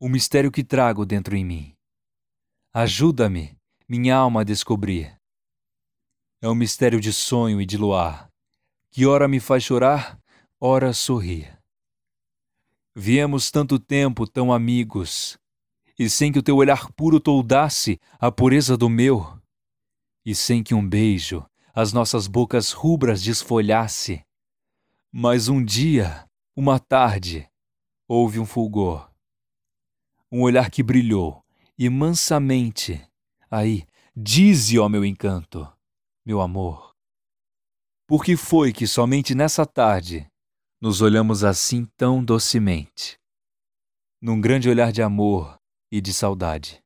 o mistério que trago dentro em mim. Ajuda-me, minha alma a descobrir. É um mistério de sonho e de luar, que ora me faz chorar, ora sorrir. Viemos tanto tempo tão amigos, e sem que o teu olhar puro toldasse a pureza do meu, e sem que um beijo as nossas bocas rubras desfolhasse. Mas um dia, uma tarde, houve um fulgor, um olhar que brilhou, e mansamente, aí, dize, ó meu encanto, meu amor, por que foi que somente nessa tarde nos olhamos assim tão docemente, num grande olhar de amor e de saudade?